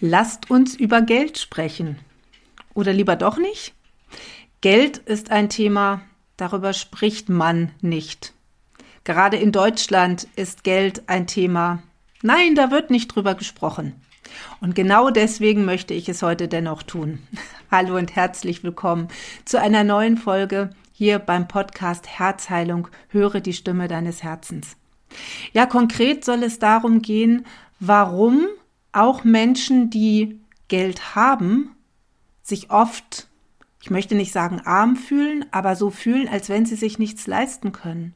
Lasst uns über Geld sprechen. Oder lieber doch nicht? Geld ist ein Thema, darüber spricht man nicht. Gerade in Deutschland ist Geld ein Thema. Nein, da wird nicht drüber gesprochen. Und genau deswegen möchte ich es heute dennoch tun. Hallo und herzlich willkommen zu einer neuen Folge hier beim Podcast Herzheilung. Höre die Stimme deines Herzens. Ja, konkret soll es darum gehen, warum auch Menschen, die Geld haben, sich oft, ich möchte nicht sagen arm fühlen, aber so fühlen, als wenn sie sich nichts leisten können.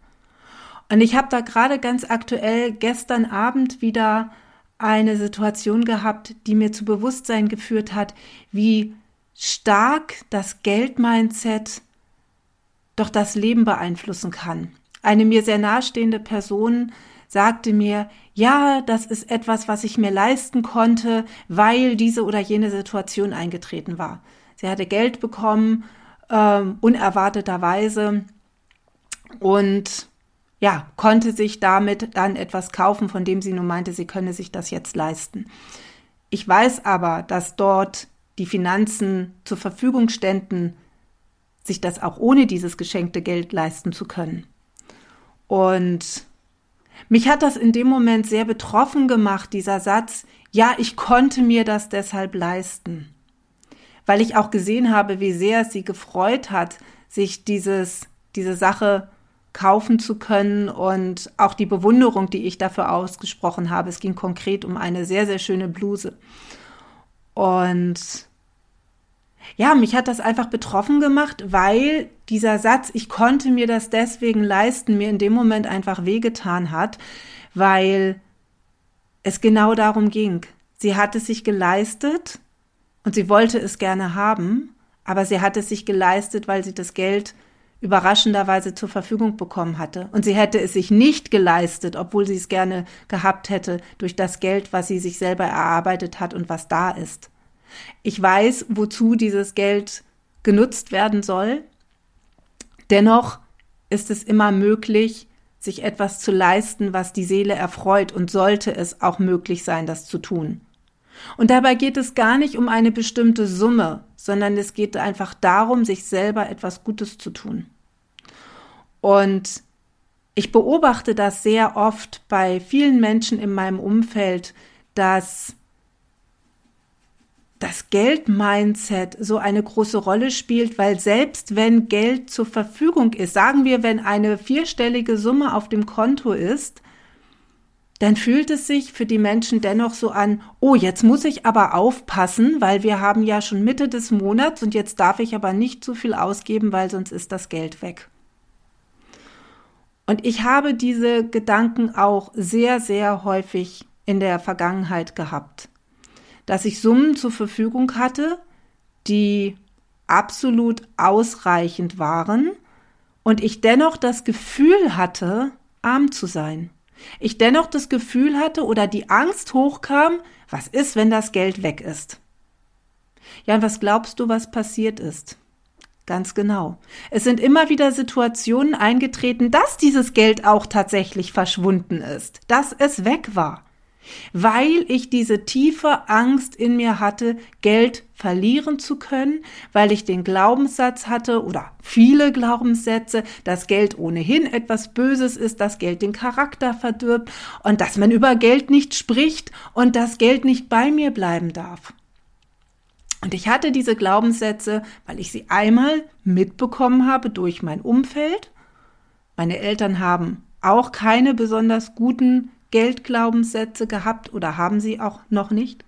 Und ich habe da gerade ganz aktuell gestern Abend wieder eine Situation gehabt, die mir zu Bewusstsein geführt hat, wie stark das Geldmindset doch das Leben beeinflussen kann. Eine mir sehr nahestehende Person sagte mir, ja, das ist etwas, was ich mir leisten konnte, weil diese oder jene Situation eingetreten war. Sie hatte Geld bekommen, äh, unerwarteterweise und ja, konnte sich damit dann etwas kaufen, von dem sie nun meinte, sie könne sich das jetzt leisten. Ich weiß aber, dass dort die Finanzen zur Verfügung ständen, sich das auch ohne dieses geschenkte Geld leisten zu können. Und mich hat das in dem Moment sehr betroffen gemacht, dieser Satz, ja, ich konnte mir das deshalb leisten, weil ich auch gesehen habe, wie sehr es sie gefreut hat, sich dieses, diese Sache kaufen zu können und auch die Bewunderung, die ich dafür ausgesprochen habe. Es ging konkret um eine sehr, sehr schöne Bluse. Und ja, mich hat das einfach betroffen gemacht, weil dieser Satz, ich konnte mir das deswegen leisten, mir in dem Moment einfach wehgetan hat, weil es genau darum ging. Sie hat es sich geleistet und sie wollte es gerne haben, aber sie hat es sich geleistet, weil sie das Geld überraschenderweise zur Verfügung bekommen hatte. Und sie hätte es sich nicht geleistet, obwohl sie es gerne gehabt hätte, durch das Geld, was sie sich selber erarbeitet hat und was da ist. Ich weiß, wozu dieses Geld genutzt werden soll. Dennoch ist es immer möglich, sich etwas zu leisten, was die Seele erfreut und sollte es auch möglich sein, das zu tun. Und dabei geht es gar nicht um eine bestimmte Summe, sondern es geht einfach darum, sich selber etwas Gutes zu tun. Und ich beobachte das sehr oft bei vielen Menschen in meinem Umfeld, dass das Geld-Mindset so eine große Rolle spielt, weil selbst wenn Geld zur Verfügung ist, sagen wir, wenn eine vierstellige Summe auf dem Konto ist, dann fühlt es sich für die Menschen dennoch so an, oh, jetzt muss ich aber aufpassen, weil wir haben ja schon Mitte des Monats und jetzt darf ich aber nicht zu viel ausgeben, weil sonst ist das Geld weg. Und ich habe diese Gedanken auch sehr, sehr häufig in der Vergangenheit gehabt dass ich Summen zur Verfügung hatte, die absolut ausreichend waren und ich dennoch das Gefühl hatte, arm zu sein. Ich dennoch das Gefühl hatte oder die Angst hochkam, was ist, wenn das Geld weg ist? Ja, und was glaubst du, was passiert ist? Ganz genau. Es sind immer wieder Situationen eingetreten, dass dieses Geld auch tatsächlich verschwunden ist, dass es weg war weil ich diese tiefe Angst in mir hatte, Geld verlieren zu können, weil ich den Glaubenssatz hatte oder viele Glaubenssätze, dass Geld ohnehin etwas Böses ist, dass Geld den Charakter verdirbt und dass man über Geld nicht spricht und dass Geld nicht bei mir bleiben darf. Und ich hatte diese Glaubenssätze, weil ich sie einmal mitbekommen habe durch mein Umfeld. Meine Eltern haben auch keine besonders guten Geldglaubenssätze gehabt oder haben sie auch noch nicht.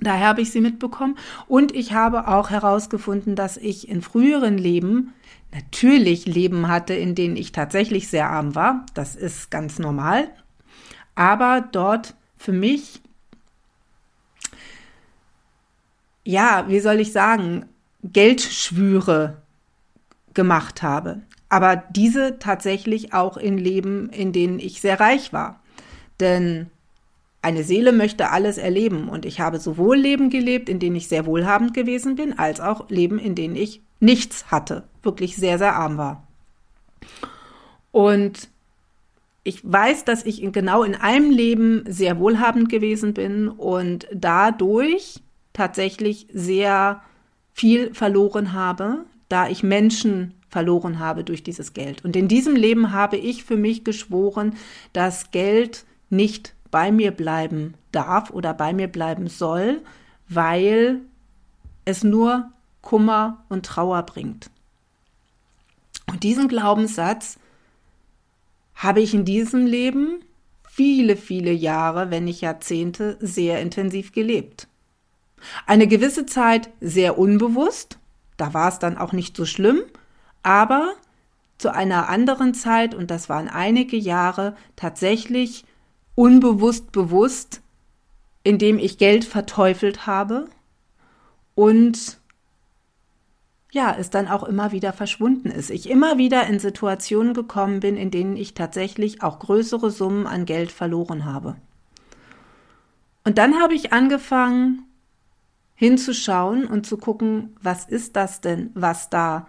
Daher habe ich sie mitbekommen und ich habe auch herausgefunden, dass ich in früheren Leben natürlich Leben hatte, in denen ich tatsächlich sehr arm war. Das ist ganz normal. Aber dort für mich, ja, wie soll ich sagen, Geldschwüre gemacht habe aber diese tatsächlich auch in Leben, in denen ich sehr reich war. Denn eine Seele möchte alles erleben und ich habe sowohl Leben gelebt, in denen ich sehr wohlhabend gewesen bin, als auch Leben, in denen ich nichts hatte, wirklich sehr, sehr arm war. Und ich weiß, dass ich genau in einem Leben sehr wohlhabend gewesen bin und dadurch tatsächlich sehr viel verloren habe, da ich Menschen verloren habe durch dieses Geld. Und in diesem Leben habe ich für mich geschworen, dass Geld nicht bei mir bleiben darf oder bei mir bleiben soll, weil es nur Kummer und Trauer bringt. Und diesen Glaubenssatz habe ich in diesem Leben viele, viele Jahre, wenn nicht Jahrzehnte, sehr intensiv gelebt. Eine gewisse Zeit sehr unbewusst, da war es dann auch nicht so schlimm, aber zu einer anderen Zeit, und das waren einige Jahre, tatsächlich unbewusst bewusst, indem ich Geld verteufelt habe und ja, es dann auch immer wieder verschwunden ist. Ich immer wieder in Situationen gekommen bin, in denen ich tatsächlich auch größere Summen an Geld verloren habe. Und dann habe ich angefangen hinzuschauen und zu gucken, was ist das denn, was da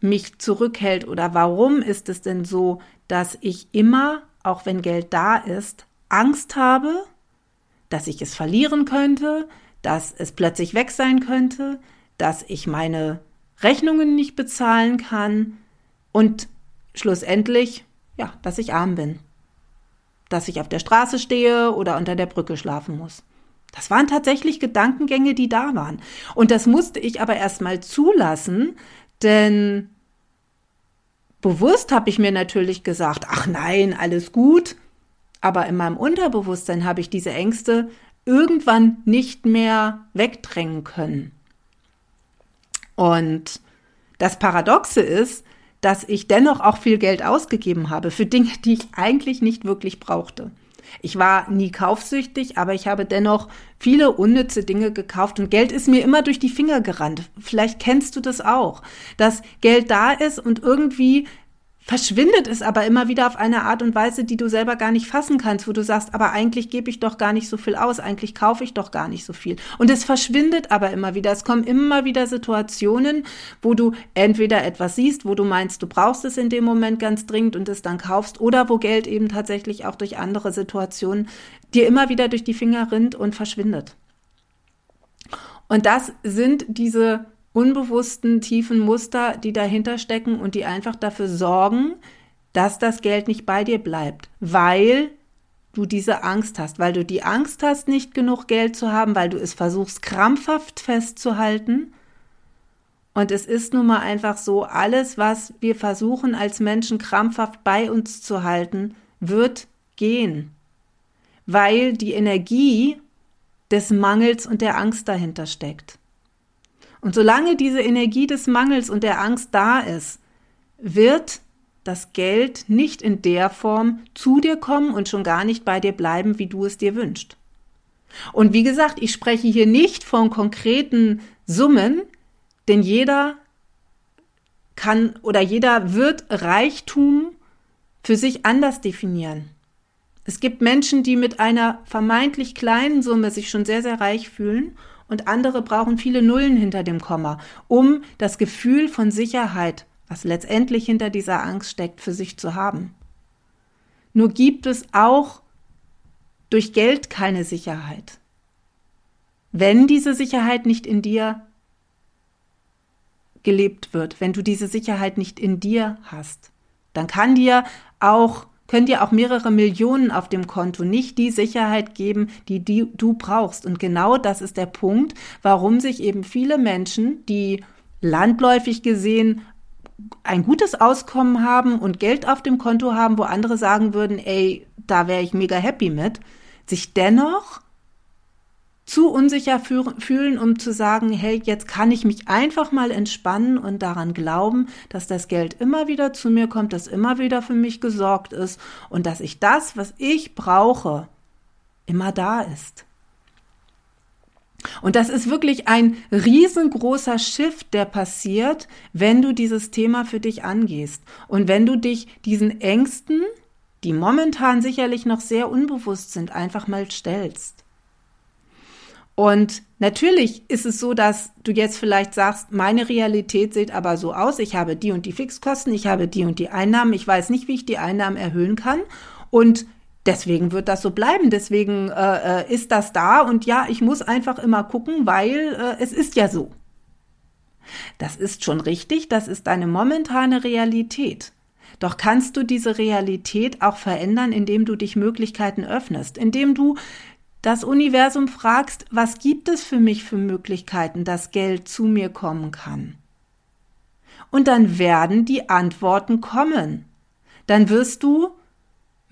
mich zurückhält oder warum ist es denn so, dass ich immer, auch wenn Geld da ist, Angst habe, dass ich es verlieren könnte, dass es plötzlich weg sein könnte, dass ich meine Rechnungen nicht bezahlen kann und schlussendlich, ja, dass ich arm bin. Dass ich auf der Straße stehe oder unter der Brücke schlafen muss. Das waren tatsächlich Gedankengänge, die da waren. Und das musste ich aber erstmal zulassen, denn bewusst habe ich mir natürlich gesagt, ach nein, alles gut. Aber in meinem Unterbewusstsein habe ich diese Ängste irgendwann nicht mehr wegdrängen können. Und das Paradoxe ist, dass ich dennoch auch viel Geld ausgegeben habe für Dinge, die ich eigentlich nicht wirklich brauchte. Ich war nie kaufsüchtig, aber ich habe dennoch viele unnütze Dinge gekauft und Geld ist mir immer durch die Finger gerannt. Vielleicht kennst du das auch, dass Geld da ist und irgendwie verschwindet es aber immer wieder auf eine Art und Weise, die du selber gar nicht fassen kannst, wo du sagst, aber eigentlich gebe ich doch gar nicht so viel aus, eigentlich kaufe ich doch gar nicht so viel. Und es verschwindet aber immer wieder. Es kommen immer wieder Situationen, wo du entweder etwas siehst, wo du meinst, du brauchst es in dem Moment ganz dringend und es dann kaufst, oder wo Geld eben tatsächlich auch durch andere Situationen dir immer wieder durch die Finger rinnt und verschwindet. Und das sind diese unbewussten tiefen Muster, die dahinter stecken und die einfach dafür sorgen, dass das Geld nicht bei dir bleibt, weil du diese Angst hast, weil du die Angst hast, nicht genug Geld zu haben, weil du es versuchst krampfhaft festzuhalten. Und es ist nun mal einfach so, alles, was wir versuchen als Menschen krampfhaft bei uns zu halten, wird gehen, weil die Energie des Mangels und der Angst dahinter steckt. Und solange diese Energie des Mangels und der Angst da ist, wird das Geld nicht in der Form zu dir kommen und schon gar nicht bei dir bleiben, wie du es dir wünschst. Und wie gesagt, ich spreche hier nicht von konkreten Summen, denn jeder kann oder jeder wird Reichtum für sich anders definieren. Es gibt Menschen, die mit einer vermeintlich kleinen Summe sich schon sehr, sehr reich fühlen und andere brauchen viele Nullen hinter dem Komma, um das Gefühl von Sicherheit, was letztendlich hinter dieser Angst steckt, für sich zu haben. Nur gibt es auch durch Geld keine Sicherheit. Wenn diese Sicherheit nicht in dir gelebt wird, wenn du diese Sicherheit nicht in dir hast, dann kann dir auch können dir auch mehrere Millionen auf dem Konto nicht die Sicherheit geben, die, die du brauchst. Und genau das ist der Punkt, warum sich eben viele Menschen, die landläufig gesehen ein gutes Auskommen haben und Geld auf dem Konto haben, wo andere sagen würden, ey, da wäre ich mega happy mit, sich dennoch zu unsicher fühlen, um zu sagen, hey, jetzt kann ich mich einfach mal entspannen und daran glauben, dass das Geld immer wieder zu mir kommt, dass immer wieder für mich gesorgt ist und dass ich das, was ich brauche, immer da ist. Und das ist wirklich ein riesengroßer Shift, der passiert, wenn du dieses Thema für dich angehst und wenn du dich diesen Ängsten, die momentan sicherlich noch sehr unbewusst sind, einfach mal stellst. Und natürlich ist es so, dass du jetzt vielleicht sagst, meine Realität sieht aber so aus, ich habe die und die Fixkosten, ich habe die und die Einnahmen, ich weiß nicht, wie ich die Einnahmen erhöhen kann. Und deswegen wird das so bleiben, deswegen äh, äh, ist das da und ja, ich muss einfach immer gucken, weil äh, es ist ja so. Das ist schon richtig, das ist deine momentane Realität. Doch kannst du diese Realität auch verändern, indem du dich Möglichkeiten öffnest, indem du das Universum fragst, was gibt es für mich für Möglichkeiten, dass Geld zu mir kommen kann? Und dann werden die Antworten kommen. Dann wirst du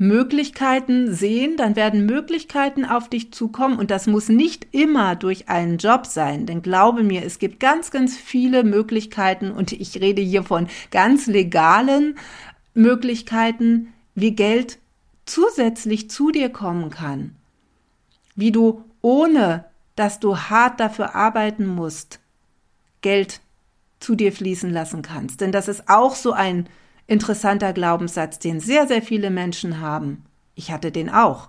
Möglichkeiten sehen, dann werden Möglichkeiten auf dich zukommen und das muss nicht immer durch einen Job sein, denn glaube mir, es gibt ganz, ganz viele Möglichkeiten und ich rede hier von ganz legalen Möglichkeiten, wie Geld zusätzlich zu dir kommen kann, wie du ohne dass du hart dafür arbeiten musst, Geld zu dir fließen lassen kannst. Denn das ist auch so ein interessanter Glaubenssatz, den sehr, sehr viele Menschen haben. Ich hatte den auch.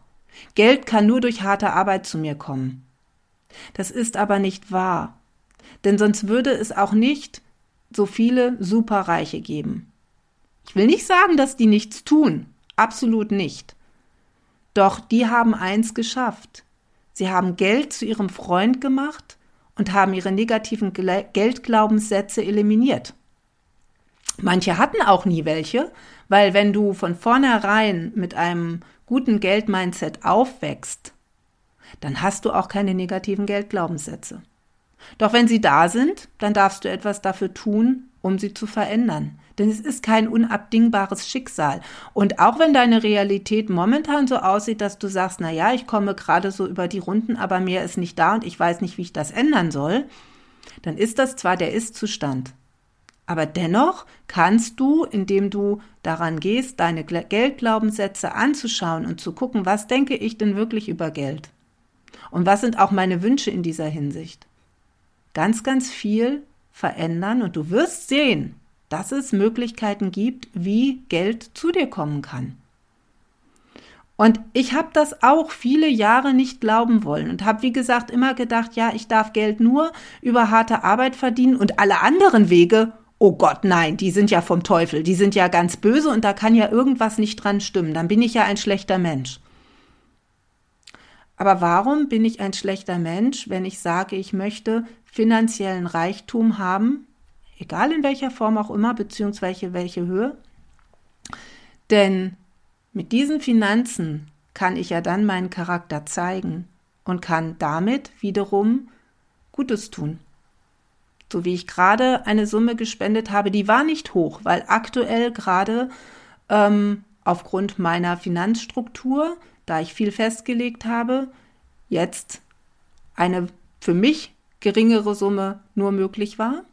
Geld kann nur durch harte Arbeit zu mir kommen. Das ist aber nicht wahr. Denn sonst würde es auch nicht so viele Superreiche geben. Ich will nicht sagen, dass die nichts tun. Absolut nicht. Doch die haben eins geschafft. Sie haben Geld zu ihrem Freund gemacht und haben ihre negativen Geldglaubenssätze eliminiert. Manche hatten auch nie welche, weil wenn du von vornherein mit einem guten Geldmindset aufwächst, dann hast du auch keine negativen Geldglaubenssätze. Doch wenn sie da sind, dann darfst du etwas dafür tun, um sie zu verändern. Denn es ist kein unabdingbares Schicksal. Und auch wenn deine Realität momentan so aussieht, dass du sagst, na ja, ich komme gerade so über die Runden, aber mehr ist nicht da und ich weiß nicht, wie ich das ändern soll, dann ist das zwar der Ist-Zustand. Aber dennoch kannst du, indem du daran gehst, deine Geldglaubenssätze anzuschauen und zu gucken, was denke ich denn wirklich über Geld? Und was sind auch meine Wünsche in dieser Hinsicht? Ganz, ganz viel verändern und du wirst sehen, dass es Möglichkeiten gibt, wie Geld zu dir kommen kann. Und ich habe das auch viele Jahre nicht glauben wollen und habe, wie gesagt, immer gedacht, ja, ich darf Geld nur über harte Arbeit verdienen und alle anderen Wege oh Gott, nein, die sind ja vom Teufel, die sind ja ganz böse und da kann ja irgendwas nicht dran stimmen, dann bin ich ja ein schlechter Mensch. Aber warum bin ich ein schlechter Mensch, wenn ich sage, ich möchte finanziellen Reichtum haben, egal in welcher Form auch immer, beziehungsweise welche Höhe? Denn mit diesen Finanzen kann ich ja dann meinen Charakter zeigen und kann damit wiederum Gutes tun so wie ich gerade eine Summe gespendet habe, die war nicht hoch, weil aktuell gerade ähm, aufgrund meiner Finanzstruktur, da ich viel festgelegt habe, jetzt eine für mich geringere Summe nur möglich war.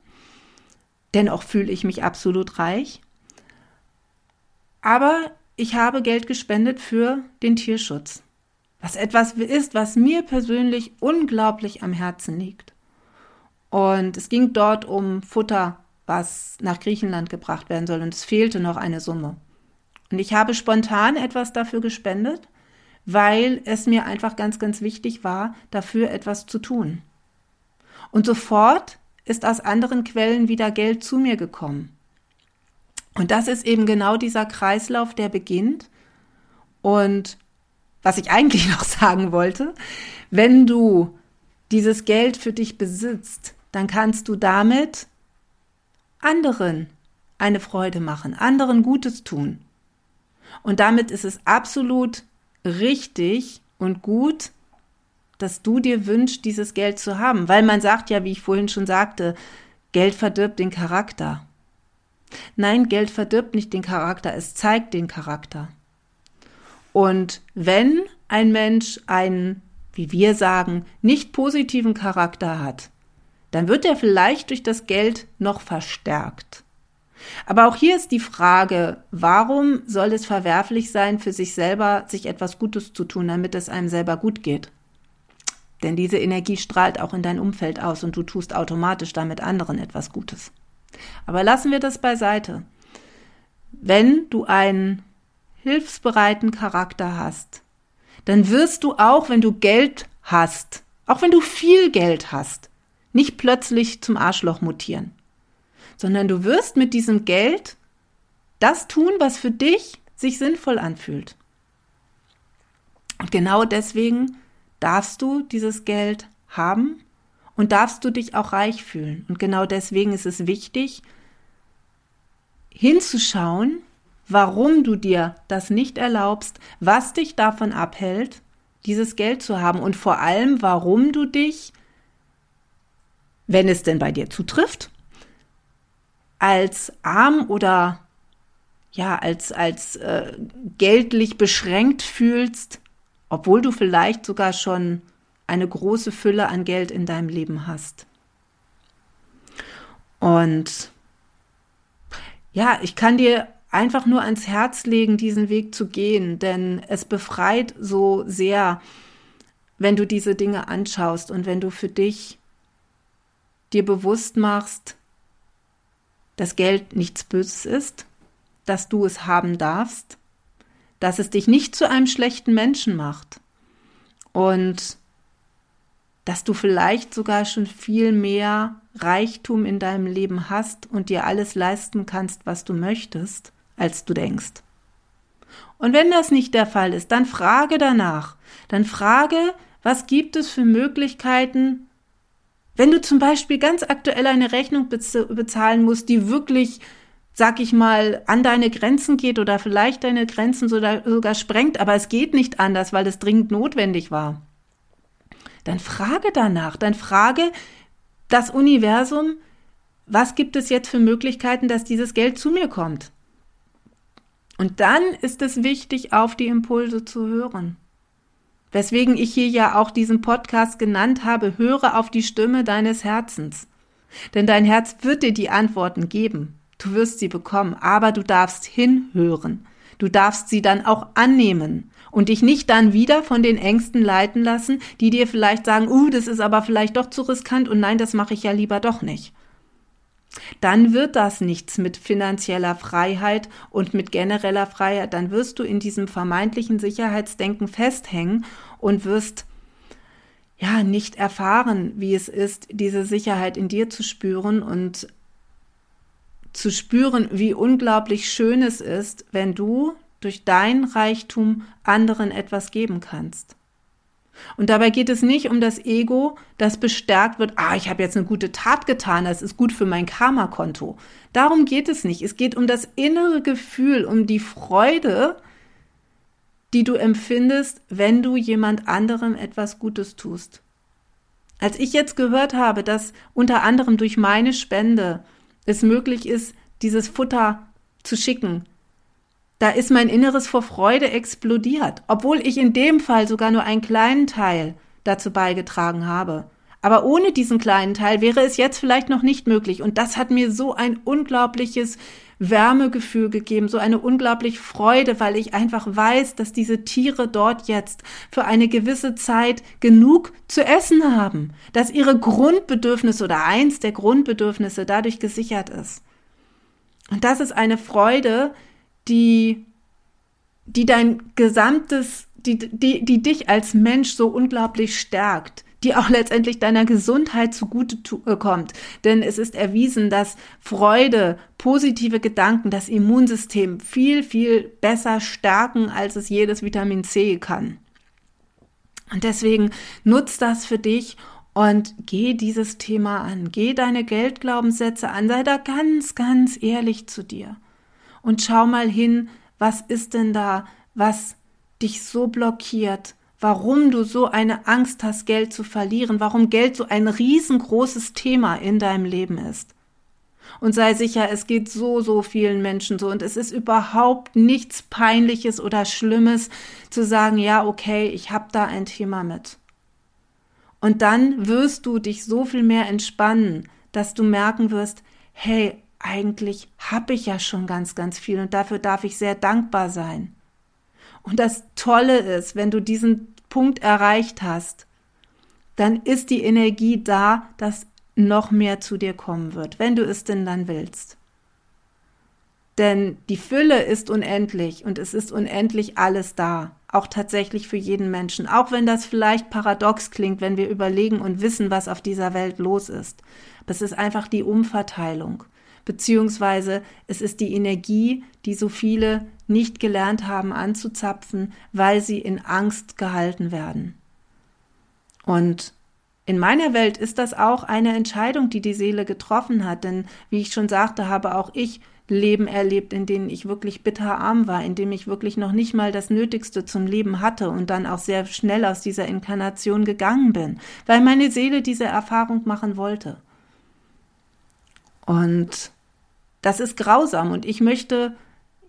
Dennoch fühle ich mich absolut reich. Aber ich habe Geld gespendet für den Tierschutz, was etwas ist, was mir persönlich unglaublich am Herzen liegt. Und es ging dort um Futter, was nach Griechenland gebracht werden soll. Und es fehlte noch eine Summe. Und ich habe spontan etwas dafür gespendet, weil es mir einfach ganz, ganz wichtig war, dafür etwas zu tun. Und sofort ist aus anderen Quellen wieder Geld zu mir gekommen. Und das ist eben genau dieser Kreislauf, der beginnt. Und was ich eigentlich noch sagen wollte, wenn du dieses Geld für dich besitzt, dann kannst du damit anderen eine Freude machen, anderen Gutes tun. Und damit ist es absolut richtig und gut, dass du dir wünschst, dieses Geld zu haben, weil man sagt ja, wie ich vorhin schon sagte, Geld verdirbt den Charakter. Nein, Geld verdirbt nicht den Charakter, es zeigt den Charakter. Und wenn ein Mensch einen, wie wir sagen, nicht positiven Charakter hat, dann wird er vielleicht durch das Geld noch verstärkt. Aber auch hier ist die Frage, warum soll es verwerflich sein, für sich selber sich etwas Gutes zu tun, damit es einem selber gut geht? Denn diese Energie strahlt auch in dein Umfeld aus und du tust automatisch damit anderen etwas Gutes. Aber lassen wir das beiseite. Wenn du einen hilfsbereiten Charakter hast, dann wirst du auch, wenn du Geld hast, auch wenn du viel Geld hast, nicht plötzlich zum Arschloch mutieren, sondern du wirst mit diesem Geld das tun, was für dich sich sinnvoll anfühlt. Und genau deswegen darfst du dieses Geld haben und darfst du dich auch reich fühlen. Und genau deswegen ist es wichtig, hinzuschauen, warum du dir das nicht erlaubst, was dich davon abhält, dieses Geld zu haben und vor allem, warum du dich, wenn es denn bei dir zutrifft, als arm oder ja, als, als äh, geldlich beschränkt fühlst, obwohl du vielleicht sogar schon eine große Fülle an Geld in deinem Leben hast. Und ja, ich kann dir einfach nur ans Herz legen, diesen Weg zu gehen, denn es befreit so sehr, wenn du diese Dinge anschaust und wenn du für dich dir bewusst machst, dass Geld nichts Böses ist, dass du es haben darfst, dass es dich nicht zu einem schlechten Menschen macht und dass du vielleicht sogar schon viel mehr Reichtum in deinem Leben hast und dir alles leisten kannst, was du möchtest, als du denkst. Und wenn das nicht der Fall ist, dann frage danach. Dann frage, was gibt es für Möglichkeiten, wenn du zum Beispiel ganz aktuell eine Rechnung bezahlen musst, die wirklich, sag ich mal, an deine Grenzen geht oder vielleicht deine Grenzen sogar sprengt, aber es geht nicht anders, weil es dringend notwendig war dann frage danach, dann frage das Universum, was gibt es jetzt für Möglichkeiten, dass dieses Geld zu mir kommt? Und dann ist es wichtig, auf die Impulse zu hören. Weswegen ich hier ja auch diesen Podcast genannt habe, höre auf die Stimme deines Herzens. Denn dein Herz wird dir die Antworten geben. Du wirst sie bekommen, aber du darfst hinhören. Du darfst sie dann auch annehmen und dich nicht dann wieder von den Ängsten leiten lassen, die dir vielleicht sagen, uh, das ist aber vielleicht doch zu riskant und nein, das mache ich ja lieber doch nicht. Dann wird das nichts mit finanzieller Freiheit und mit genereller Freiheit. Dann wirst du in diesem vermeintlichen Sicherheitsdenken festhängen und wirst ja nicht erfahren, wie es ist, diese Sicherheit in dir zu spüren und zu spüren, wie unglaublich schön es ist, wenn du durch dein Reichtum anderen etwas geben kannst. Und dabei geht es nicht um das Ego, das bestärkt wird, ah, ich habe jetzt eine gute Tat getan, das ist gut für mein Karma-Konto. Darum geht es nicht. Es geht um das innere Gefühl, um die Freude, die du empfindest, wenn du jemand anderem etwas Gutes tust. Als ich jetzt gehört habe, dass unter anderem durch meine Spende es möglich ist, dieses Futter zu schicken. Da ist mein Inneres vor Freude explodiert, obwohl ich in dem Fall sogar nur einen kleinen Teil dazu beigetragen habe. Aber ohne diesen kleinen Teil wäre es jetzt vielleicht noch nicht möglich. Und das hat mir so ein unglaubliches Wärmegefühl gegeben, so eine unglaubliche Freude, weil ich einfach weiß, dass diese Tiere dort jetzt für eine gewisse Zeit genug zu essen haben, dass ihre Grundbedürfnisse oder eins der Grundbedürfnisse dadurch gesichert ist. Und das ist eine Freude, die, die dein gesamtes, die, die, die dich als Mensch so unglaublich stärkt die auch letztendlich deiner Gesundheit zugute äh, kommt. Denn es ist erwiesen, dass Freude, positive Gedanken das Immunsystem viel, viel besser stärken, als es jedes Vitamin C kann. Und deswegen nutz das für dich und geh dieses Thema an. Geh deine Geldglaubenssätze an. Sei da ganz, ganz ehrlich zu dir. Und schau mal hin, was ist denn da, was dich so blockiert, warum du so eine Angst hast, Geld zu verlieren, warum Geld so ein riesengroßes Thema in deinem Leben ist. Und sei sicher, es geht so, so vielen Menschen so. Und es ist überhaupt nichts Peinliches oder Schlimmes zu sagen, ja, okay, ich habe da ein Thema mit. Und dann wirst du dich so viel mehr entspannen, dass du merken wirst, hey, eigentlich habe ich ja schon ganz, ganz viel und dafür darf ich sehr dankbar sein. Und das Tolle ist, wenn du diesen Punkt erreicht hast, dann ist die Energie da, dass noch mehr zu dir kommen wird, wenn du es denn dann willst. Denn die Fülle ist unendlich und es ist unendlich alles da, auch tatsächlich für jeden Menschen, auch wenn das vielleicht paradox klingt, wenn wir überlegen und wissen, was auf dieser Welt los ist. Es ist einfach die Umverteilung, beziehungsweise es ist die Energie, die so viele nicht gelernt haben anzuzapfen, weil sie in Angst gehalten werden. Und in meiner Welt ist das auch eine Entscheidung, die die Seele getroffen hat, denn wie ich schon sagte, habe auch ich Leben erlebt, in denen ich wirklich bitterarm war, in dem ich wirklich noch nicht mal das Nötigste zum Leben hatte und dann auch sehr schnell aus dieser Inkarnation gegangen bin, weil meine Seele diese Erfahrung machen wollte. Und das ist grausam und ich möchte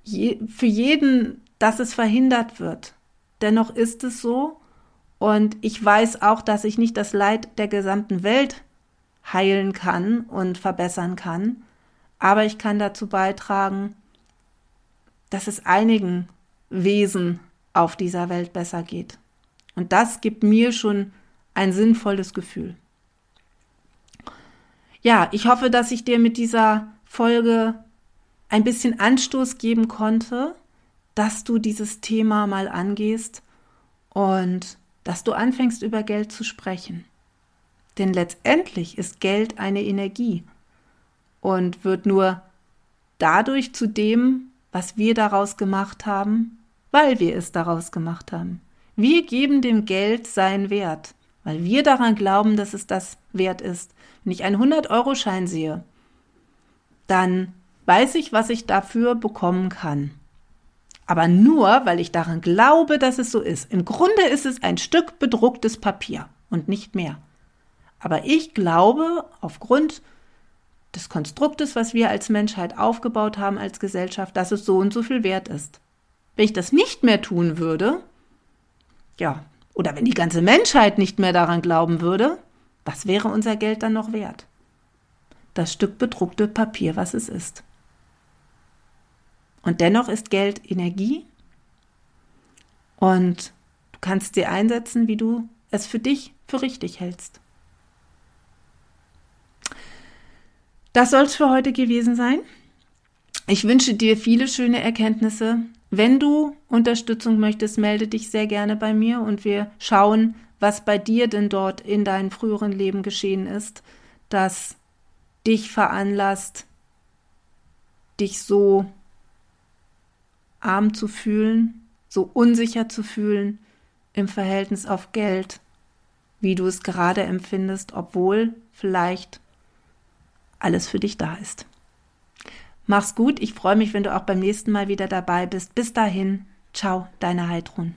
je, für jeden, dass es verhindert wird. Dennoch ist es so und ich weiß auch, dass ich nicht das Leid der gesamten Welt heilen kann und verbessern kann, aber ich kann dazu beitragen, dass es einigen Wesen auf dieser Welt besser geht. Und das gibt mir schon ein sinnvolles Gefühl. Ja, ich hoffe, dass ich dir mit dieser Folge ein bisschen Anstoß geben konnte, dass du dieses Thema mal angehst und dass du anfängst über Geld zu sprechen. Denn letztendlich ist Geld eine Energie und wird nur dadurch zu dem, was wir daraus gemacht haben, weil wir es daraus gemacht haben. Wir geben dem Geld seinen Wert, weil wir daran glauben, dass es das wert ist. Wenn ich einen 100-Euro-Schein sehe, dann weiß ich, was ich dafür bekommen kann aber nur, weil ich daran glaube, dass es so ist. Im Grunde ist es ein Stück bedrucktes Papier und nicht mehr. Aber ich glaube, aufgrund des Konstruktes, was wir als Menschheit aufgebaut haben, als Gesellschaft, dass es so und so viel wert ist. Wenn ich das nicht mehr tun würde, ja, oder wenn die ganze Menschheit nicht mehr daran glauben würde, was wäre unser Geld dann noch wert? Das Stück bedruckte Papier, was es ist. Und dennoch ist Geld Energie und du kannst sie einsetzen, wie du es für dich für richtig hältst. Das soll es für heute gewesen sein. Ich wünsche dir viele schöne Erkenntnisse. Wenn du Unterstützung möchtest, melde dich sehr gerne bei mir und wir schauen, was bei dir denn dort in deinem früheren Leben geschehen ist, das dich veranlasst, dich so arm zu fühlen, so unsicher zu fühlen im Verhältnis auf Geld, wie du es gerade empfindest, obwohl vielleicht alles für dich da ist. Mach's gut, ich freue mich, wenn du auch beim nächsten Mal wieder dabei bist. Bis dahin, ciao, deine Heidrun.